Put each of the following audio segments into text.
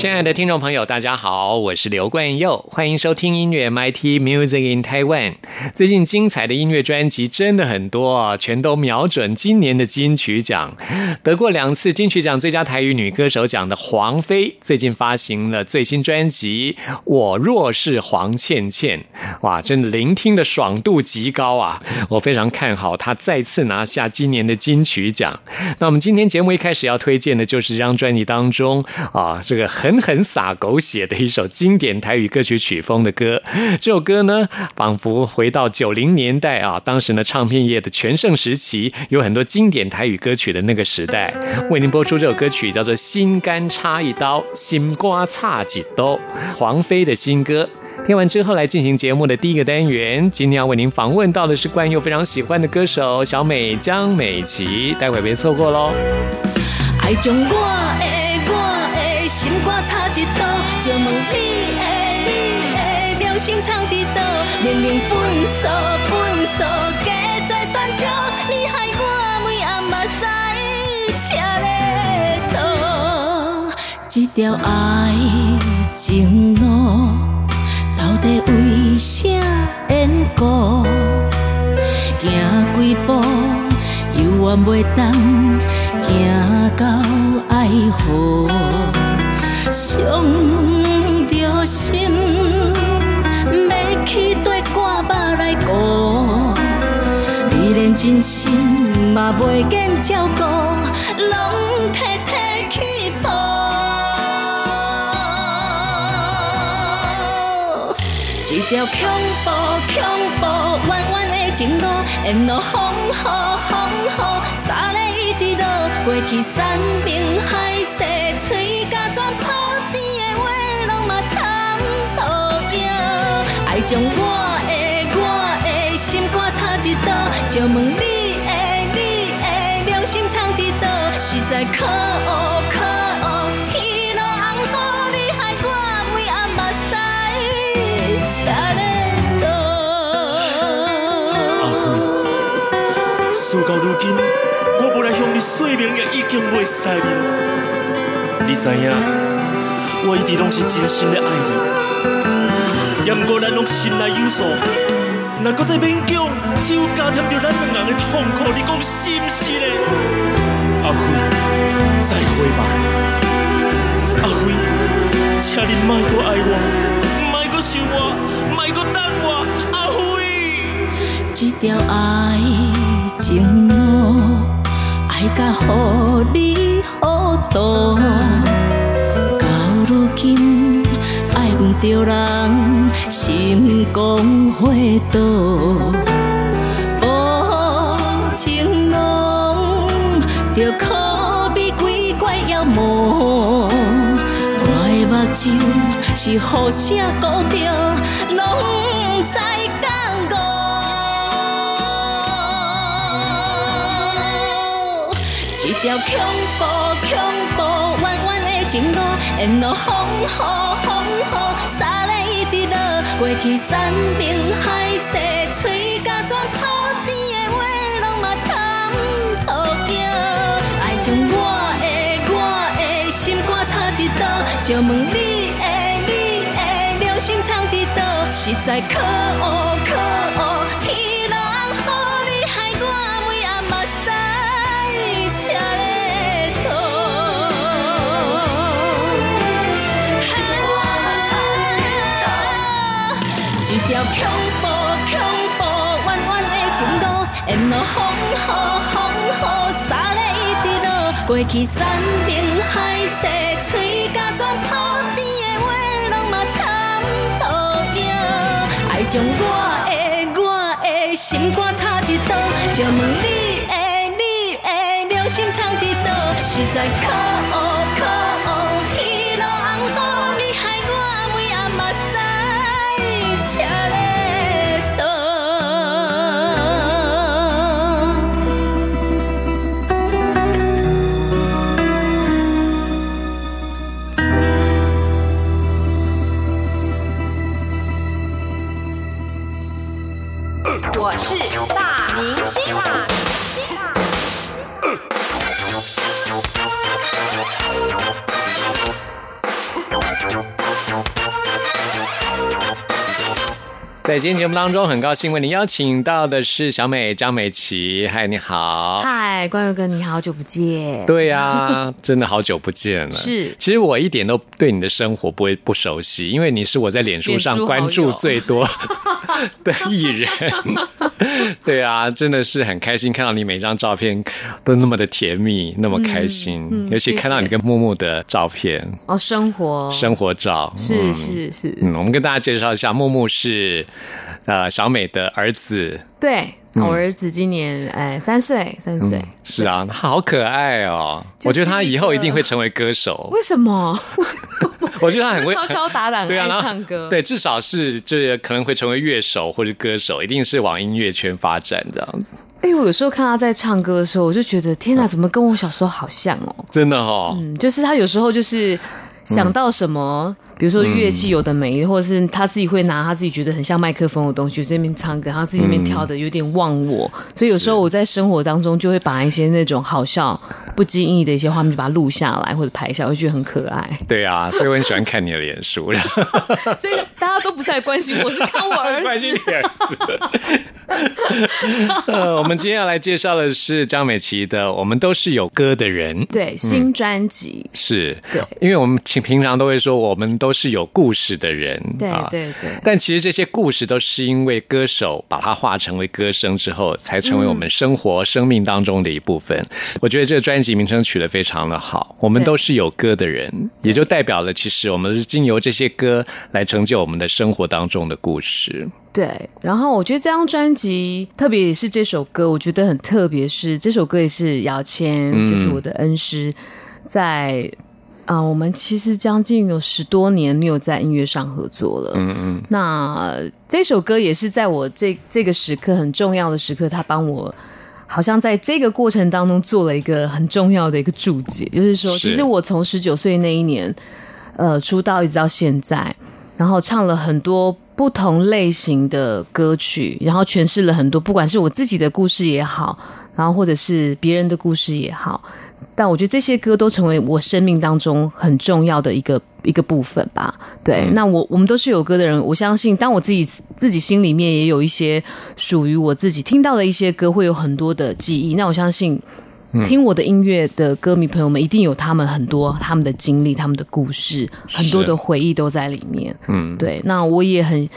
亲爱的听众朋友，大家好，我是刘冠佑，欢迎收听音乐 MIT Music in Taiwan。最近精彩的音乐专辑真的很多，全都瞄准今年的金曲奖。得过两次金曲奖最佳台语女歌手奖的黄飞，最近发行了最新专辑《我若是黄倩倩》，哇，真的聆听的爽度极高啊！我非常看好她再次拿下今年的金曲奖。那我们今天节目一开始要推荐的就是这张专辑当中啊，这个很。狠狠撒狗血的一首经典台语歌曲曲风的歌，这首歌呢，仿佛回到九零年代啊，当时呢唱片业的全盛时期，有很多经典台语歌曲的那个时代。为您播出这首歌曲叫做《心肝插一刀》，心瓜插几刀，黄飞的新歌。听完之后，来进行节目的第一个单元。今天要为您访问到的是冠佑非常喜欢的歌手小美江美琪，待会别错过喽。爱心藏伫倒？明明分手分手，加再算账，你害我每暗目屎车咧倒。这条爱情路，到底为啥缘故？行几步，犹原袂当行到爱河。伤着心，去对肝巴来顾，你连真心嘛袂见照顾，拢替替去抱。一条恐怖恐怖弯弯的情路，沿路风雨风雨，沙咧一直落，过去山明海将我的我的心肝插一刀，就问你的你的良心藏伫倒？实在可恶可恶，天落红雨，你害我每暗目屎车咧倒。阿飞，事到如今，我无来向你说明也已经袂使了。你知影，我一直拢是真心的爱你。也毋过咱拢心内有数，若搁再勉强，只有加添着咱两人的痛苦。你讲是毋是咧？阿辉，再会吧。阿辉，请你莫搁爱我，莫搁想我，莫搁等我。阿辉，这条爱情路，爱甲予你糊涂，着人。心光回倒，无情郎，着可比鬼怪妖魔。我的目睭是雨声勾着，拢在讲误。一条恐怖恐怖弯弯情路，沿路风雨风雨，沙咧一直落。过去山明海誓，嘴甲全破甜的话，拢嘛参透镜。爱将我的我的心肝插一刀，就问你的你的良心藏伫倒？实在可恶可恶，天落恐怖恐怖，弯弯的情路，沿路风雨风雨，洒咧一直落，过去山盟海誓，嘴甲全破天的话，拢嘛惨到命，爱将我的我的心肝插一刀，就问你的你的良心藏伫倒，实在可恶。我是大明星，大明星。在今天节目当中，很高兴为您邀请到的是小美江美琪。嗨，你好。嗨，关佑哥，你好久不见。对呀、真的好久不见了。是其实我一点都对你的生活不会不熟悉，因为你是我在脸书上关注最多 的艺人。对啊，真的是很开心看到你每张照片都那么的甜蜜，那么开心，嗯尤其看到你跟木木的照片，哦，生活生活照。是嗯是是，嗯，我们跟大家介绍一下，木木是呃小美的儿子，对，我儿子今年哎三岁，三岁。是啊，他好可爱哦。我觉得他以后一定会成为歌手。为什么？我觉得他很会 敲敲打打，对啊，唱歌。对，至少是就是可能会成为乐手或者歌手，一定是往音乐圈发展这样子。哎，我有时候看他在唱歌的时候，我就觉得天哪，怎么跟我小时候好像哦？真的哦，嗯，就是他有时候就是想到什么，比如说乐器有的没，或者是他自己会拿他自己觉得很像麦克风的东西，在那边唱歌，他自己那边跳的有点忘我，所以有时候我在生活当中就会把一些那种好笑、不经意的一些画面就把它录下来或者拍下，我会觉得很可爱。对啊，所以我很喜欢看你的脸书，所以大家都不再关心我，是看我儿 关。心你儿子。呃，我们今天要来介绍的是江美琪的《我们都是有歌的人》。对新专辑，是，对。因为我们平平常都会说，我们都是有故事的人，对啊。对对。但其实这些故事都是因为歌手把它化成为歌声之后，才成为我们生活、生命当中的一部分。我觉得这个专辑名称取得非常的好，我们都是有歌的人，也就代表了其实我们是经由这些歌来成就我们的生活当中的故事。对，然后我觉得这张专辑，特别也是这首歌，我觉得很特别，是这首歌也是姚谦，就是我的恩师，在啊、我们其实将近有十多年没有在音乐上合作了。嗯嗯，那这首歌也是在我这这个时刻很重要的时刻，他帮我。好像在这个过程当中做了一个很重要的一个注解，就是说，其实我从十九岁那一年，呃，出道一直到现在，然后唱了很多不同类型的歌曲，然后诠释了很多，不管是我自己的故事也好，然后或者是别人的故事也好，但我觉得这些歌都成为我生命当中很重要的一个一个部分吧。对，那我我们都是有歌的人，我相信，当我自己自己心里面也有一些属于我自己听到的一些歌，会有很多的记忆。那我相信。听我的音乐的歌迷朋友们，一定有他们很多他们的经历、他们的故事，很多的回忆都在里面。嗯，对。那我也很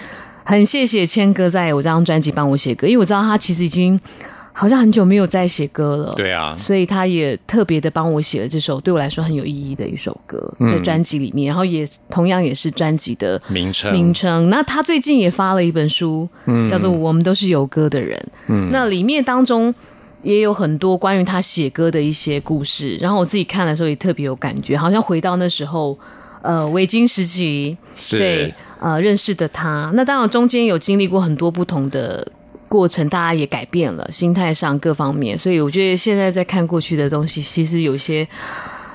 很谢谢谦哥在我这张专辑帮我写歌，因为我知道他其实已经好像很久没有在写歌了。对啊，所以他也特别的帮我写了这首对我来说很有意义的一首歌，在专辑里面，然后也同样也是专辑的名称名称。那他最近也发了一本书，叫做《我们都是有歌的人》。嗯那里面当中也有很多关于他写歌的一些故事，然后我自己看的时候也特别有感觉，好像回到那时候。呃，维京时期是对呃认识的他，那当然中间有经历过很多不同的过程，大家也改变了心态上各方面，所以我觉得现在在看过去的东西，其实有些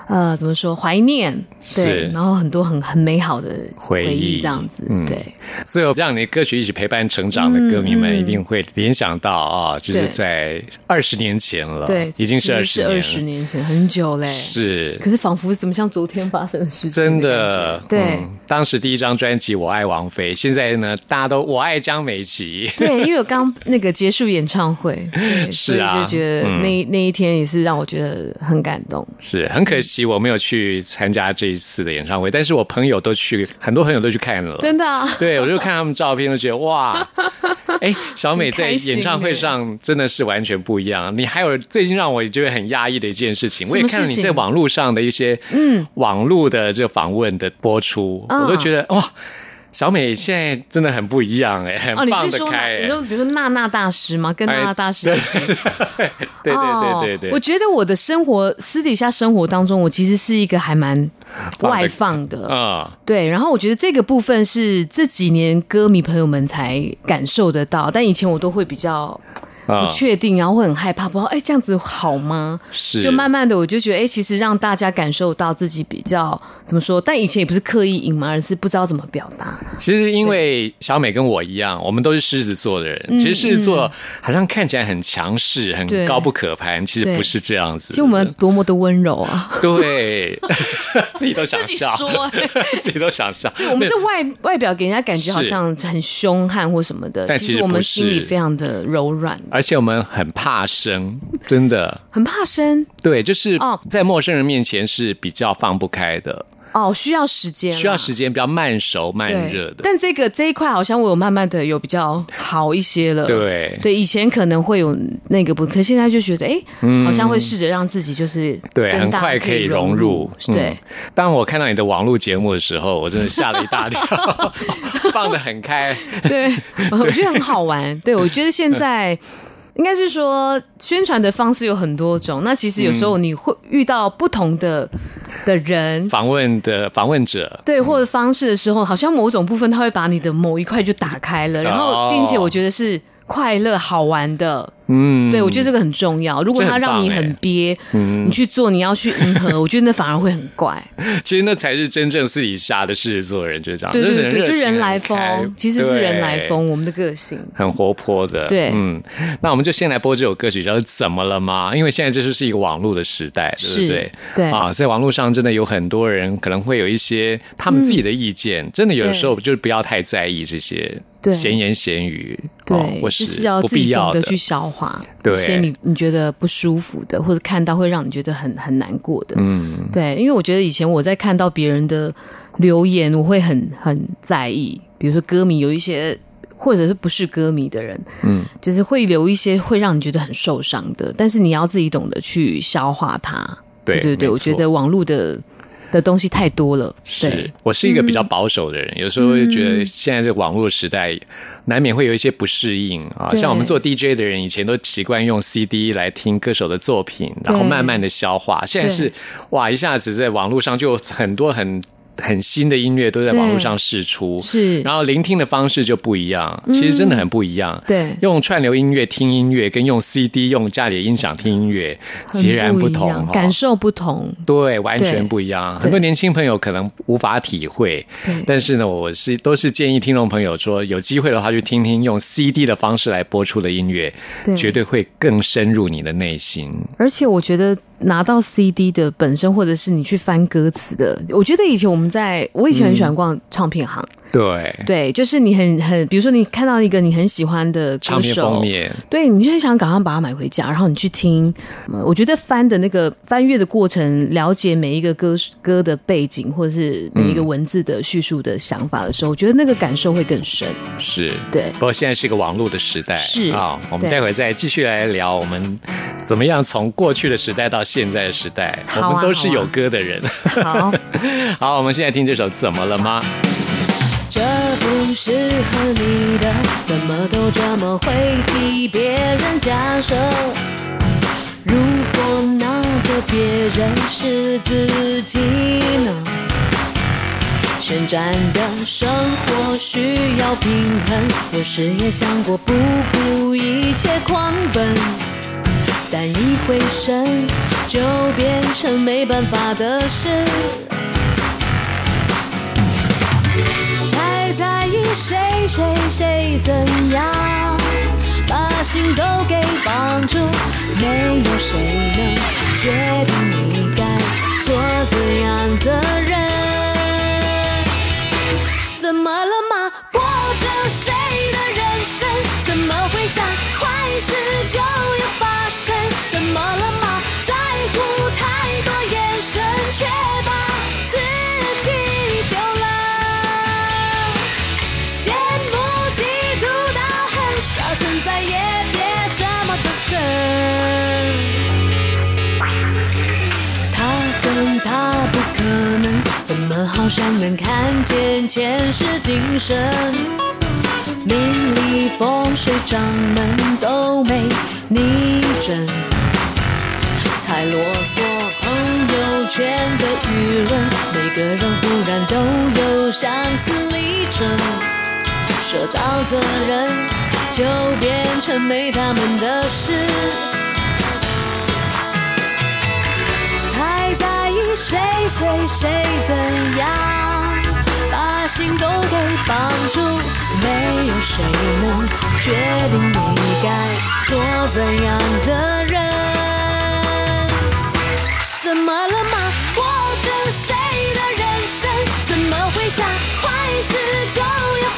呃怎么说怀念，对，然后很多很很美好的回忆。忆这样子，嗯。对。所以我让你的歌曲一起陪伴成长的歌迷们，一定会联想到啊，就是在二十年前了，对，已经是二十二十年前，很久嘞，是。可是仿佛怎么像昨天发生的事情，真的，对。嗯当时第一张专辑《我爱王菲》，现在呢，大家都我爱江美琪。对，因为我刚那个结束演唱会，对 所以是啊就觉得那、那一天也是让我觉得很感动。是很可惜我没有去参加这一次的演唱会，但是我朋友都去，很多朋友都去看了，真的啊，对，我就看他们照片，就觉得哇，哎，小美在演唱会上真的是完全不一样。你还有最近让我觉得很压抑的一件事情，我也看了你在网络上的一些嗯。网络的这个访问的播出，嗯。我都觉得哇。小美现在真的很不一样哎，很哦，你放是说。你说比如说娜娜大师吗？跟娜娜大师哎一起。对对对对对哦我觉得我的生活私底下生活当中，我其实是一个还蛮外放的。嗯，对，然后我觉得这个部分是这几年歌迷朋友们才感受得到，但以前我都会比较啊不确定，然后会很害怕，不知道哎这样子好吗？是就慢慢的我就觉得哎，其实让大家感受到自己比较怎么说，但以前也不是刻意隐瞒，而是不知道怎么表达。其实因为小美跟我一样，我们都是狮子座的人。其实狮子座好像看起来很强势、很高不可攀，其实不是这样子的。其实我们多么的温柔啊！对自己都想自己笑，说 自己都想笑。我们是外外表给人家感觉好像很凶悍或什么的，但其实我们心里非常的柔软，而且我们很怕生，真的。很怕生？对，就是哦。在陌生人面前是比较放不开的，哦，需要时间，需要时间，比较慢熟慢对热的。但这个这一块好像我有慢慢的有比较好一些了。对对，以前可能会有那个不，可现在就觉得哎、好像会试着让自己就是嗯对，很快可以融融入。嗯对，当我看到你的网络节目的时候，我真的吓了一大跳，放的很开。对，我觉得很好玩。对，我觉得现在。应该是说，宣传的方式有很多种。那其实有时候你会遇到不同的的人，访问的访问者，对，或者方式的时候，好像某种部分它会把你的某一块就打开了，然后哦并且我觉得是快乐好玩的。嗯，对，我觉得这个很重要。如果他让你很憋，你去做，你要去迎合，我觉得那反而会很怪。其实那才是真正私底下的狮子座人，就是这样，对对对，就人来疯，其实是人来疯，我们的个性。很活泼的。对嗯，那我们就先来播这首歌曲，叫做《怎么了吗》？因为现在这就是一个网络的时代，对不是对？对啊，在网络上真的有很多人可能会有一些他们自己的意见，真的有的时候就是不要太在意这些闲言闲语，对，哦或就是要不必要的。去消化对一些你你觉得不舒服的，或者看到会让你觉得很很难过的。嗯，对，因为我觉得以前我在看到别人的留言，我会很很在意，比如说歌迷有一些。或者是不是歌迷的人，嗯，就是会留一些会让你觉得很受伤的，但是你要自己懂得去消化它。对对对，我觉得网络的的东西太多了。是，我是一个比较保守的人，有时候会觉嗯得现在这网络时代，难免会有一些不适应啊。像我们做 DJ 的人，以前都习惯用 CD 来听歌手的作品，然后慢慢的消化。现在是哇，一下子在网络上就有很多很很新的音乐都在网络上试出，是。然后聆听的方式就不一样，其实真的很不一样。对。用串流音乐听音乐，跟用 CD 用家里的音响听音乐截然不同哦，感受不同。对，完全不一样。很多年轻朋友可能无法体会，但是呢，我是都是建议听众朋友说，有机会的话去听听用 CD 的方式来播出的音乐，对。绝对会更深入你的内心。而且我觉得拿到 CD 的本身，或者是你去翻歌词的，我觉得以前我们在，我以前很喜欢逛唱片行，对，对，就是你很很，比如说你看到一个你很喜欢的歌唱片手封，面，对，你就很想赶快把它买回家，然后你去听。呃我觉得翻的那个翻阅的过程，了解每一个歌歌的背景，或者是每一个文字的叙述的想法的时候，我觉得那个感受会更深。是。对。不过现在是一个网络的时代，是。啊。我们待会再继续来聊，我们怎么样从过去的时代到现在的时代，啊我们都是有歌的人。好，好，我们现在听这首《怎么了吗》。这不适合你的，怎么都这么会替别人假设。如果那个别人是自己呢？旋转的生活需要平衡，有时也想过不顾一切狂奔，但一回神就变成没办法的事。谁谁谁怎样，把心都给绑住，没有谁能决定你该做怎样的人。怎么了吗？过着谁的人生？怎么会想坏事就有好好像能看见前世今生，名利风水掌门都没你真。太啰嗦，朋友圈的舆论，每个人忽然都有相似历程，说到责任就变成没他们的事。谁谁怎样，把心都给绑住，没有谁能决定你该做怎样的人。怎么了吗？过着谁的人生？怎么会想坏事就要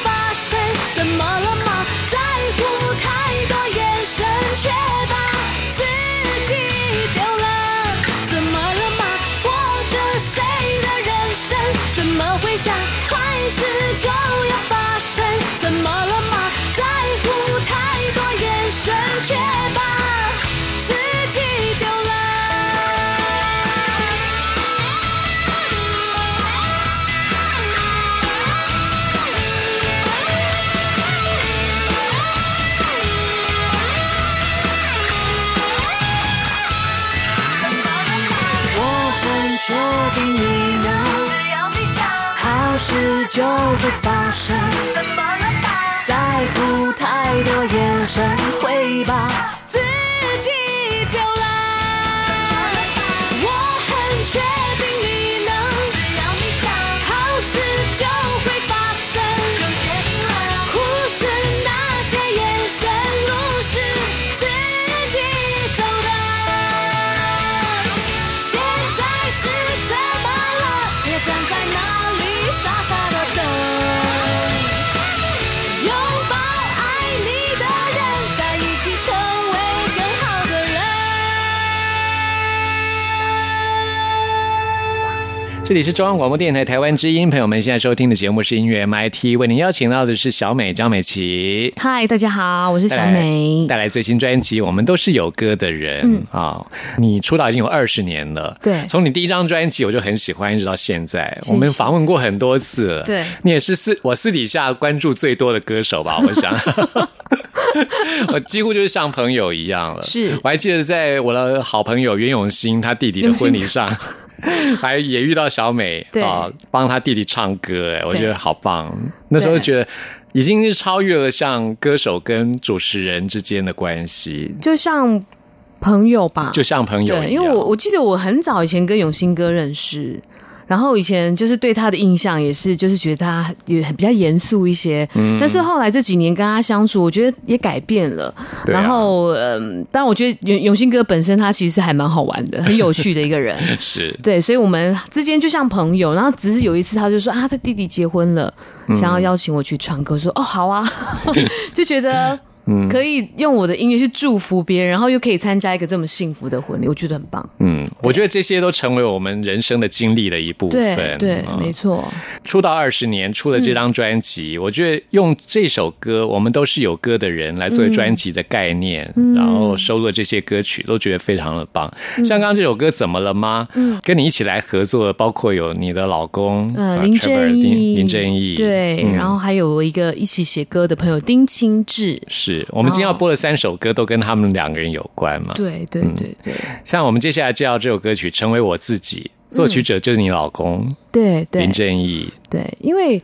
这里是中央广播电台台湾之音，朋友们现在收听的节目是音乐 MIT，为您邀请到的是小美张美琪。嗨，大家好，我是小美。带来最新专辑《我们都是有歌的人》嗯啊、你出道已经有二十年了，对从你第一张专辑我就很喜欢，一直到现在，谢我们访问过很多次了，对你也是私我私底下关注最多的歌手吧，我想。我几乎就是像朋友一样了。是我还记得在我的好朋友袁永新他弟弟的婚礼上，还也遇到小美对。啊，帮她弟弟唱歌，哎，我觉得好棒。那时候觉得已经是超越了像歌手跟主持人之间的关系，就像朋友吧，就像朋友。对，因为我我记得我很早以前跟永兴哥认识，然后以前就是对他的印象也是，就是觉得他也很比较严肃一些。嗯但是后来这几年跟他相处，我觉得也改变了。啊然后，嗯，但我觉得永永兴哥本身他其实还蛮好玩的，很有趣的一个人。是对，所以我们之间就像朋友，然后只是有一次他就说啊，他弟弟结婚了，嗯想要邀请我去唱歌，我说哦好啊，就觉得嗯。可以用我的音乐去祝福别人，然后又可以参加一个这么幸福的婚礼，我觉得很棒。嗯，我觉得这些都成为我们人生的经历的一部分。对，嗯。没错，出道二十年，出了这张专辑，我觉得用这首歌，我们都是有歌的人来作为专辑的概念，嗯。然后收录了这些歌曲，都觉得非常的棒。像刚刚这首歌《怎么了吗》，嗯。跟你一起来合作的，包括有你的老公嗯、啊林正义，林林正义，对，嗯。然后还有一个一起写歌的朋友丁清志，是我们今天要播的三首歌都跟他们两个人有关嘛？对对嗯。对对。像我们接下来介绍这首歌曲《成为我自己》，作曲者就是你老公对对。林正义，对，因为。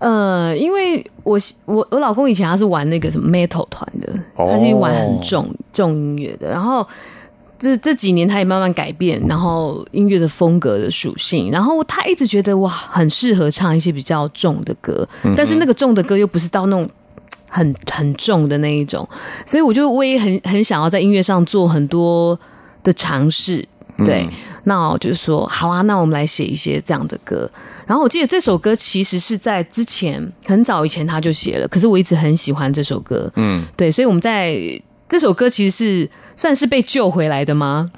呃，因为我我我老公以前他是玩那个什么 metal 团的，哦。他是玩很重重音乐的，然后这这几年他也慢慢改变，然后音乐的风格的属性，然后他一直觉得哇，很适合唱一些比较重的歌，但是那个重的歌又不是到那种很很重的那一种，所以我就我也很很想要在音乐上做很多的尝试，对，那我就说好啊，那我们来写一些这样的歌。然后我记得这首歌其实是在之前很早以前他就写了，可是我一直很喜欢这首歌，嗯，对，所以我们在这首歌其实是算是被救回来的吗？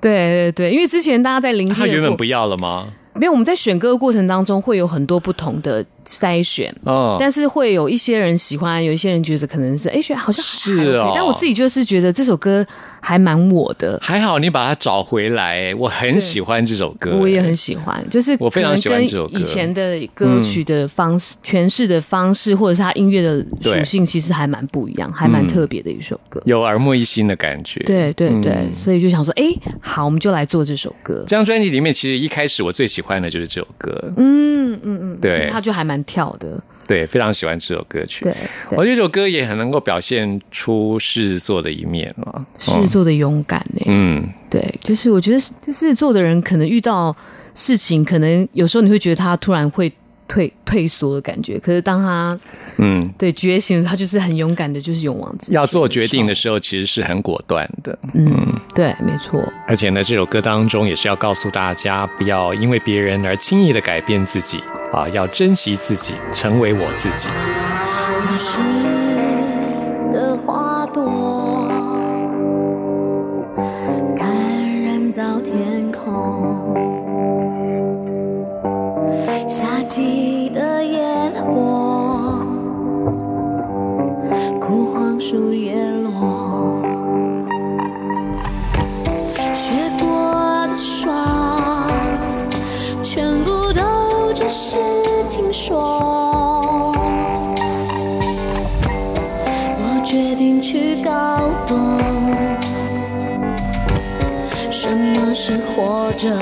对对对，因为之前大家在聆听他原本不要了吗？没有，我们在选歌的过程当中会有很多不同的筛选。哦，但是会有一些人喜欢，有一些人觉得可能是哎，觉得好像还是哦但我自己就是觉得这首歌还蛮我的，还好你把它找回来，我很喜欢这首歌，我也很喜欢，就是我非常喜欢这首歌以前的歌曲的方式、诠释的方式，或者是它音乐的属性，其实还蛮不一样，还蛮特别的一首歌。有耳目一新的感觉。对对对，嗯所以就想说，哎，好，我们就来做这首歌。这张专辑里面，其实一开始我最喜欢的就是这首歌。嗯嗯嗯，对它就还蛮跳的，对，非常喜欢这首歌曲。对对我觉得这首歌也很能够表现出狮子座的一面啊。狮子座的勇敢呢、嗯，对，就是我觉得，就狮子座的人可能遇到事情，可能有时候你会觉得他突然会退退缩的感觉，可是当他嗯，对觉醒，他就是很勇敢的，就是勇往直前。要做决定的时候，其实是很果断的。嗯，对，没错，而且呢，这首歌当中也是要告诉大家，不要因为别人而轻易的改变自己啊，要珍惜自己，成为我自己。有时的花朵，感染到天夏季的烟火，枯黄树叶落，学过的霜，全部都只是听说。我决定去搞懂，什么是活着。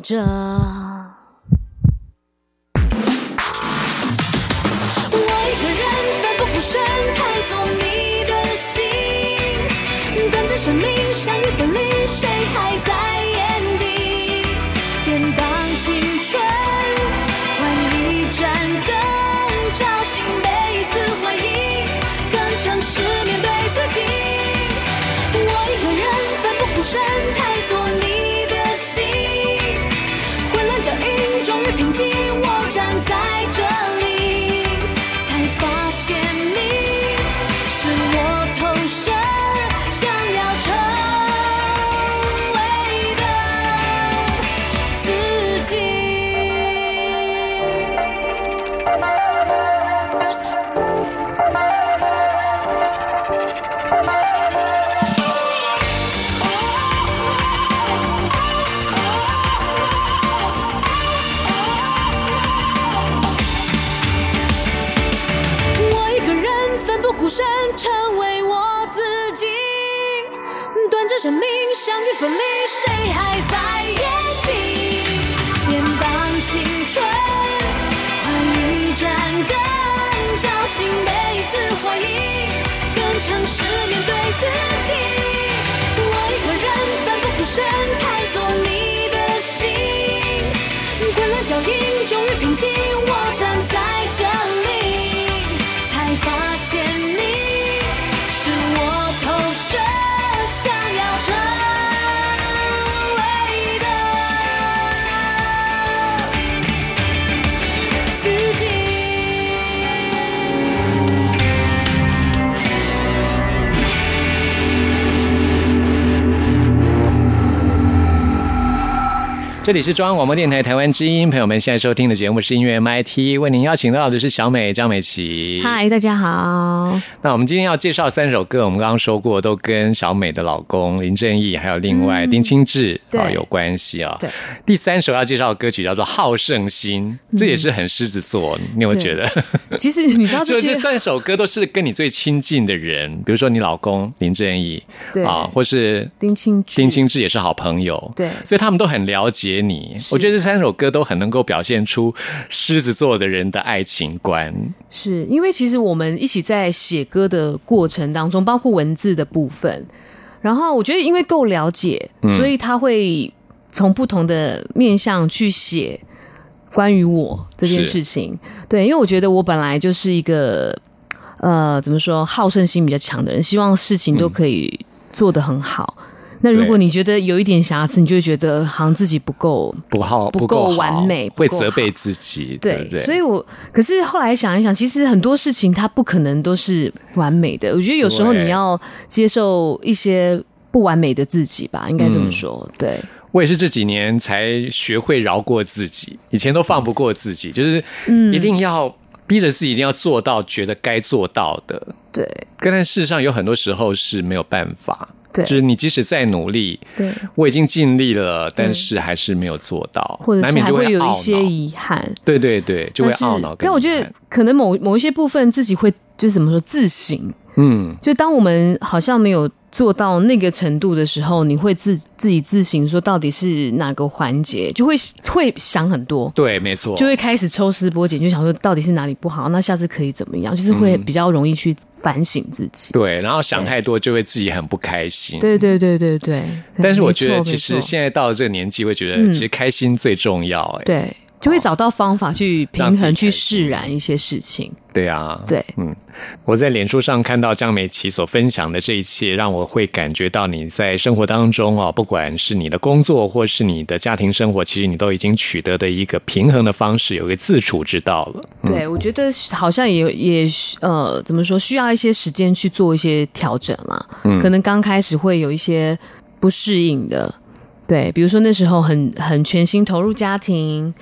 着。这里是中央广播电台台湾之音，朋友们现在收听的节目是音乐 MIT，为您邀请到的是小美张美琪。嗨，大家好。那我们今天要介绍三首歌，我们刚刚说过，都跟小美的老公林正义还有另外丁清志对啊有关系啊。对，第三首要介绍的歌曲叫做《好胜心》，这也是很狮子座，你有没有觉得？其实你知道就这三首歌都是跟你最亲近的人，比如说你老公林正义，对啊，或是丁清志丁清志也是好朋友，对所以他们都很了解你。我觉得这三首歌都很能够表现出狮子座的人的爱情观。是因为其实我们一起在写歌的过程当中，包括文字的部分，然后我觉得因为够了解，嗯所以他会从不同的面向去写关于我这件事情。对，因为我觉得我本来就是一个呃，怎么说，好胜心比较强的人，希望事情都可以做得很好。那如果你觉得有一点瑕疵，你就会觉得好像自己不够不好不够完美会责备自己，对对，对？所以我可是后来想一想，其实很多事情它不可能都是完美的。我觉得有时候你要接受一些不完美的自己吧，应该这么说。对，我也是这几年才学会饶过自己，以前都放不过自己，就是嗯一定要逼着自己一定要做到觉得该做到的。对，但事实上有很多时候是没有办法，对。就是你即使再努力，对，我已经尽力了，但是还是没有做到，或者是还难免就会有一些。遗憾，对对对，就会懊恼。但我觉得可能某某一些部分自己会就是怎么说自省，嗯，就当我们好像没有做到那个程度的时候，你会自自己自省说到底是哪个环节，就会会想很多。对，没错，就会开始抽丝剥茧，就想说到底是哪里不好，那下次可以怎么样？就是会比较容易去反省自己。对，然后想太多就会自己很不开心。对对对对对。但是我觉得，其实现在到了这个年纪，会觉得嗯其实开心最重要。哎，对就会找到方法去平衡、去释然一些事情。对啊，对，嗯，我在脸书上看到江美琪所分享的这一切，让我会感觉到你在生活当中啊，不管是你的工作或是你的家庭生活，其实你都已经取得的一个平衡的方式，有一个自处之道了。对，我觉得好像也也呃，怎么说，需要一些时间去做一些调整啦。嗯。可能刚开始会有一些不适应的，对，比如说那时候很很全心投入家庭，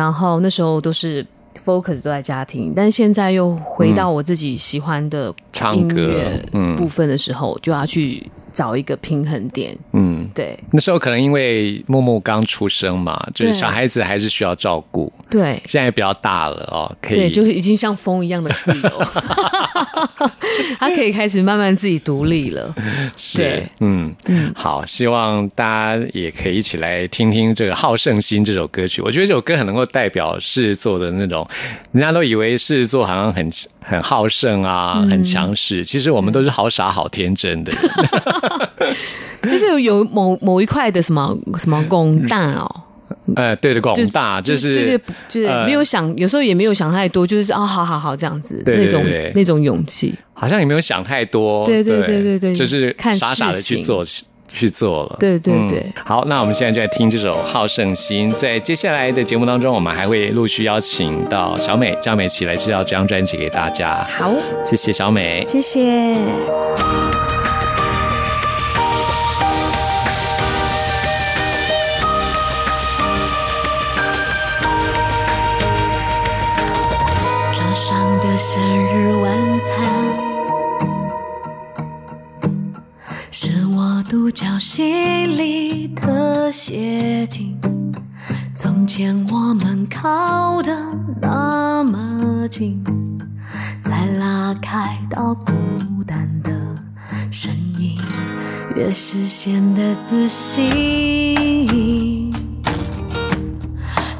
然后那时候都是 focus 都在家庭，但现在又回到我自己喜欢的音唱歌乐嗯。部分的时候，就要去找一个平衡点。嗯，对那时候可能因为木木刚出生嘛，就是小孩子还是需要照顾。对现在比较大了哦，可以对，就已经像风一样的自由，他可以开始慢慢自己独立了。是对，嗯嗯，好，希望大家也可以一起来听听这个《好胜心》这首歌曲。我觉得这首歌很能够代表狮子座的那种，人家都以为狮子座好像很很好胜啊，嗯很强势，其实我们都是好傻好天真的人。就是有有某某一块的什么什么拱大哦，呃，对的，广大就是对对，就是呃没有想，有时候也没有想太多，就是啊，好好好这样子对对那种那种勇气。好像也没有想太多，对对对对对就是看傻傻的去做去做了。对对对嗯好，那我们现在就来听这首《好胜心》。在接下来的节目当中，我们还会陆续邀请到小美、江美琪来介绍这张专辑给大家。好，谢谢小美。谢谢。独角戏里的写景。从前我们靠得那么近，才拉开到孤单的身影，越是显得自信。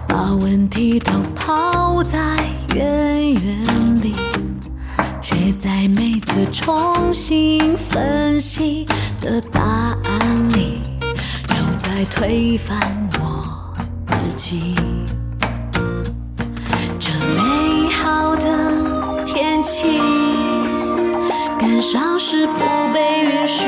把问题都抛在远远里，却在每次重新分析的答案，在推翻我自己。这美好的天气，感伤是不被允许。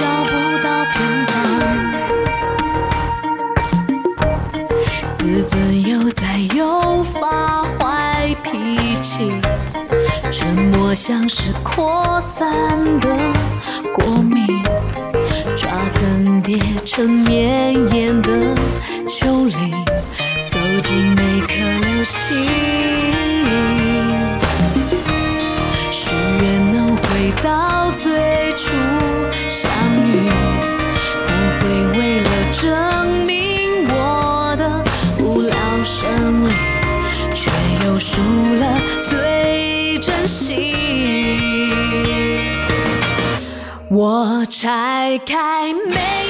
找不到偏旁，自尊又在诱发坏脾气，沉默像是扩散的过敏，抓更叠成绵延的丘陵，走进每颗流星，许愿能回到。了最真心。我拆开每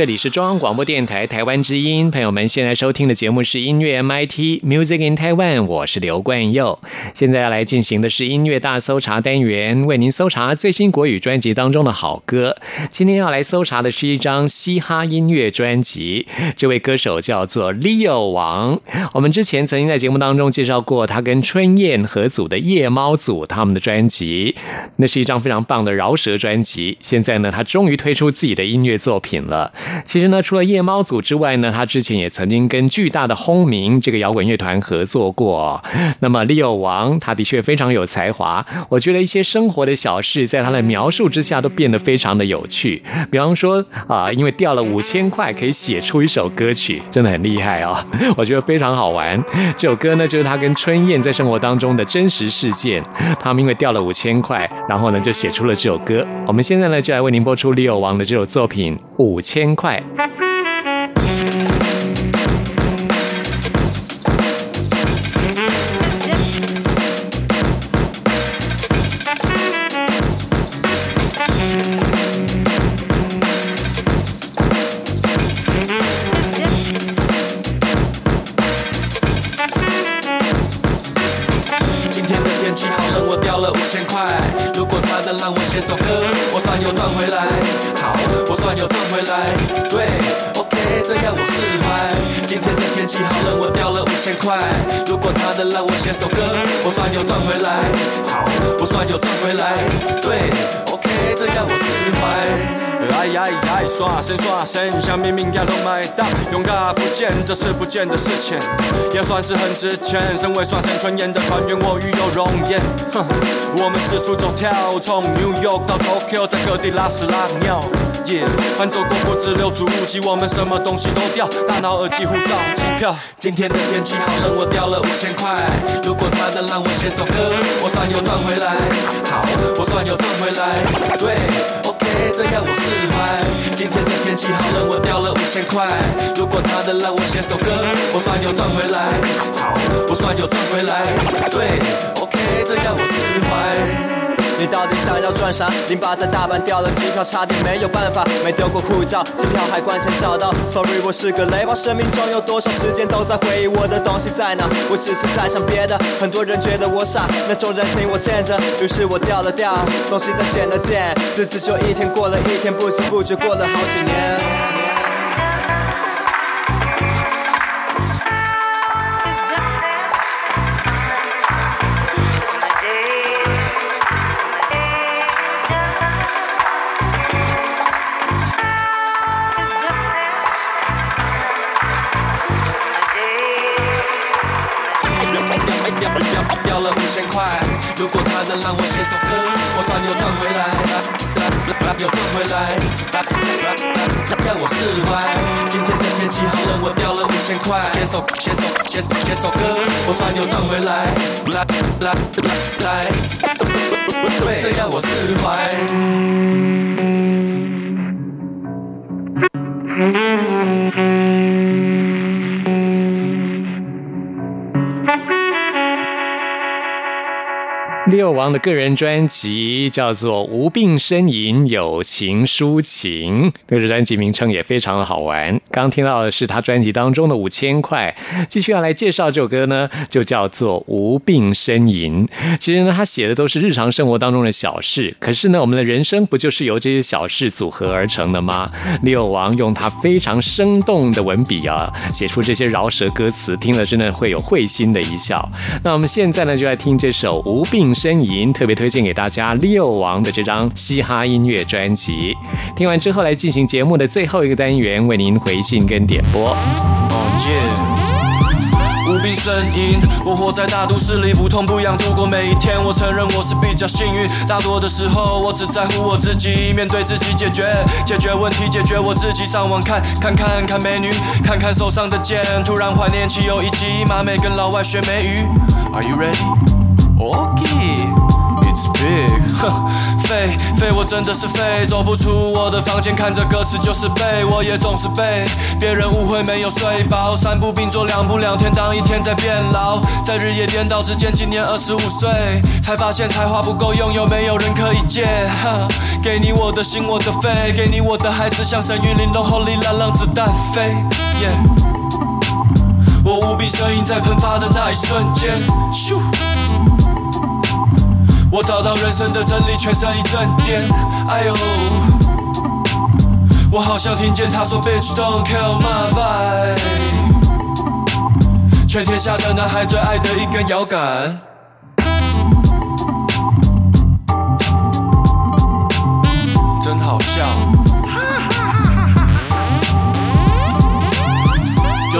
这里是中央广播电台台湾之音，朋友们现在收听的节目是音乐 MIT Music in Taiwan，我是刘冠佑。现在要来进行的是音乐大搜查单元，为您搜查最新国语专辑当中的好歌。今天要来搜查的是一张嘻哈音乐专辑，这位歌手叫做 Leo 王。我们之前曾经在节目当中介绍过他跟春燕合组的夜猫组他们的专辑，那是一张非常棒的饶舌专辑。现在呢，他终于推出自己的音乐作品了。其实呢，除了夜猫组之外呢，他之前也曾经跟巨大的轰鸣这个摇滚乐团合作过。那么 Leo 王他的确非常有才华，我觉得一些生活的小事在他的描述之下都变得非常的有趣。比方说啊，因为掉了五千块可以写出一首歌曲，真的很厉害哦，我觉得非常好玩。这首歌呢，就是他跟春燕在生活当中的真实事件。他们因为掉了五千块，然后呢就写出了这首歌。我们现在呢就来为您播出 Leo 王的这首作品《五千块》。算有赚回来。好，我算有赚回来。对，OK，这样我释怀。哎呀呀，耍神耍神，像明明呀都买到，勇敢不见这次不见的事情，也算是很值钱。身为耍神纯演的团员，我欲有容颜。哼，我们四处走跳，从 New York 到 Tokyo，在各地拉屎拉尿。耶，翻走过不止六足无极，我们什么东西都掉，大脑、耳机、护照、机票。今天的天气好冷，我掉了五千块。如果他能让我写首歌，我算有赚回来。好，我算有赚回来。对，OK，这样我释怀。今天的天气好冷，我掉了五千块。如果他能让我写首歌，我算有赚回来。好，我算有赚回来。对，OK，这样我释怀。你到底想要赚啥？零八在大阪掉了机票，差点没有办法，没丢过护照，机票海关前找到。Sorry，我是个雷包，生命中有多少时间都在回忆我的东西在哪？我只是在想别的，很多人觉得我傻，那种人情我欠着，于是我掉了掉，东西再捡了捡，日子就一天过了一天，不知不觉过了好几年。让我释怀。今天的天气好冷，我掉了五千块，写首写首写写首歌，我算有赚回来，来来来来，这样我释怀。六王的个人专辑叫做《无病呻吟，有情抒情》，这个专辑名称也非常的好玩。刚听到的是他专辑当中的五千块，继续要来介绍这首歌呢，就叫做《无病呻吟》。其实呢，他写的都是日常生活当中的小事，可是呢，我们的人生不就是由这些小事组合而成的吗？六王用他非常生动的文笔啊，写出这些饶舌歌词，听了真的会有会心的一笑。那我们现在呢，就来听这首《无病呻》，特别推荐给大家六王的这张嘻哈音乐专辑。听完之后，来进行节目的最后一个单元，为您回信跟点播。哦耶！无病呻吟，我活在大都市里，不痛不痒度过每一天。我承认我是比较幸运，大多的时候我只在乎我自己，面对自己解决，解决问题，解决我自己。上网看看看看美女，看看手上的剑，突然怀念起有一集马美跟老外学美语。Are you ready? Okay. It's big，哼，废废，我真的是废，走不出我的房间，看着歌词就是背，我也总是背，别人误会没有睡饱，三步并作两步两天，当一天在变老，在日夜颠倒之间，今年二十五岁，才发现才华不够用，有没有人可以借？哈，给你我的心，我的肺，给你我的孩子，像神谕玲珑后力量让子弹飞。Yeah 我无比声音在喷发的那一瞬间，咻。我找到人生的真理，全身一阵颠。哎呦，我好像听见他说，Bitch don't kill my vibe。全天下的男孩最爱的一根摇杆。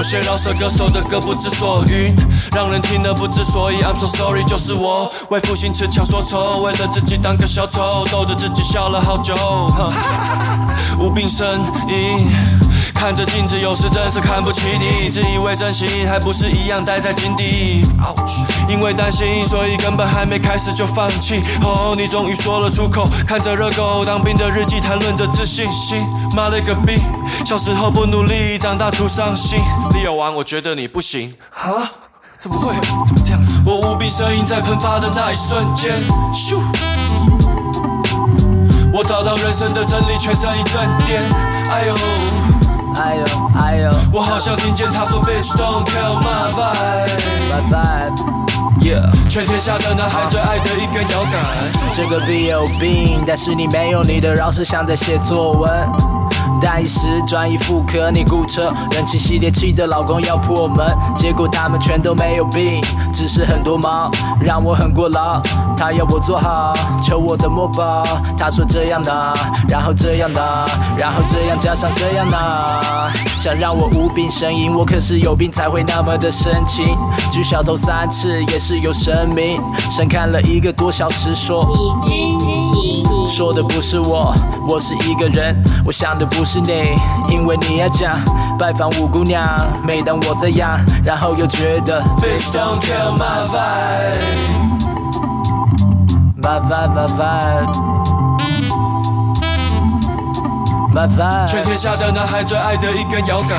有些饶舌歌手的歌不知所云，让人听得不知所以。I'm so sorry，就是我为赋新词强说愁，为了自己当个小丑，逗得自己笑了好久。无病呻吟，看着镜子有时真是看不起你，自以为真心还不是一样待在井底。因为担心，所以根本还没开始就放弃。哦，你终于说了出口，看着热狗当兵的日记，谈论着自信心。妈了个逼！小时候不努力，长大徒伤心。利友王，我觉得你不行。哈？怎么会？怎么这样子？我无比声音在喷发的那一瞬间，咻！我找到人生的真理，全身一阵颠。哎呦，哎呦哎呦，我好像听见他说，Bitch don't kill my vibe。拜拜。Yeah，全天下的男孩最爱的一根摇杆。这个 B 有病，但是你没有你的饶舌像在写作文。大一时转移妇科，你顾车，人气系列气的老公要破门，结果他们全都没有病，只是很多忙，让我很过劳。他要我做好，求我的墨宝，他说这样的，然后这样的，然后这样加上这样的，想让我无病呻吟，我可是有病才会那么的深情。举小头三次也是有神明，神看了一个多小时说。说的不是我，我是一个人。我想的不是你，因为你爱讲拜访五姑娘。每当我这样，然后又觉得 Bitch don't kill my vibe，my vibe my vibe my vibe。全天下的男孩最爱的一根摇杆。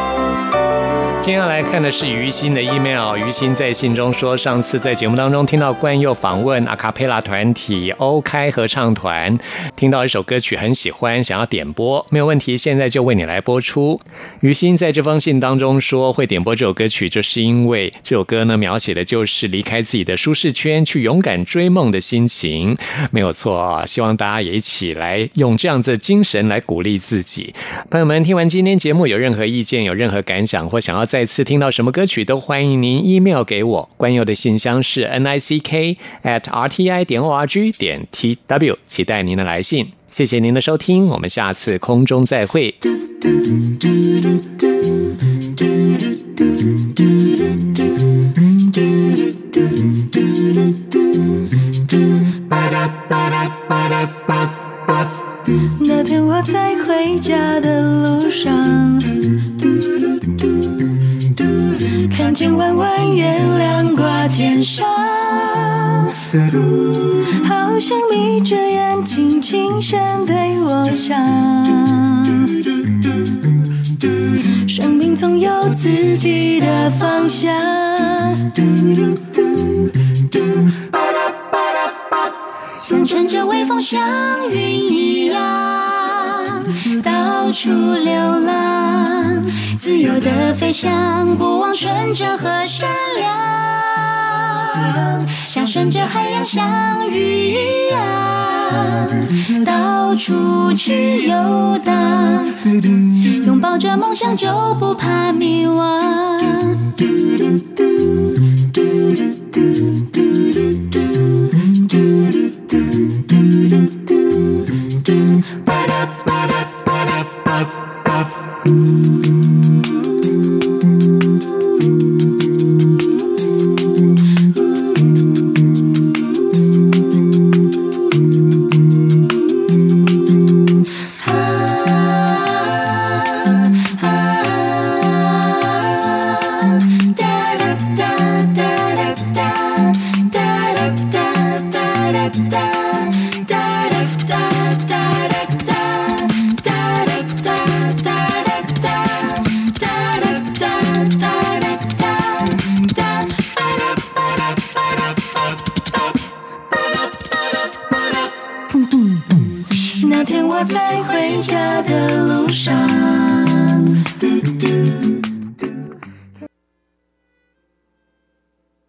接下来看的是于心的 email。于心在信中说，上次在节目当中听到冠佑访问阿卡贝拉团体欧开合唱团，听到一首歌曲很喜欢，想要点播，没有问题，现在就为你来播出。于心在这封信当中说，会点播这首歌曲，就是因为这首歌呢描写的就是离开自己的舒适圈，去勇敢追梦的心情，没有错。希望大家也一起来用这样子的精神来鼓励自己。朋友们，听完今天节目有任何意见、有任何感想或想要再次听到什么歌曲，都欢迎您 email 给我。关佑的信箱是 n i c k at r t i 点 o r g 点 t w，期待您的来信。谢谢您的收听，我们下次空中再会。那天我在回家的路上，看见弯弯月亮挂天上，好像眯着眼睛轻声对我讲，生命总有自己的方向。想乘着微风像云一样，到处流浪，自由的飞翔，不忘纯真和善良。像顺着海洋，像鱼一样，到处去游荡，拥抱着梦想就不怕迷惘。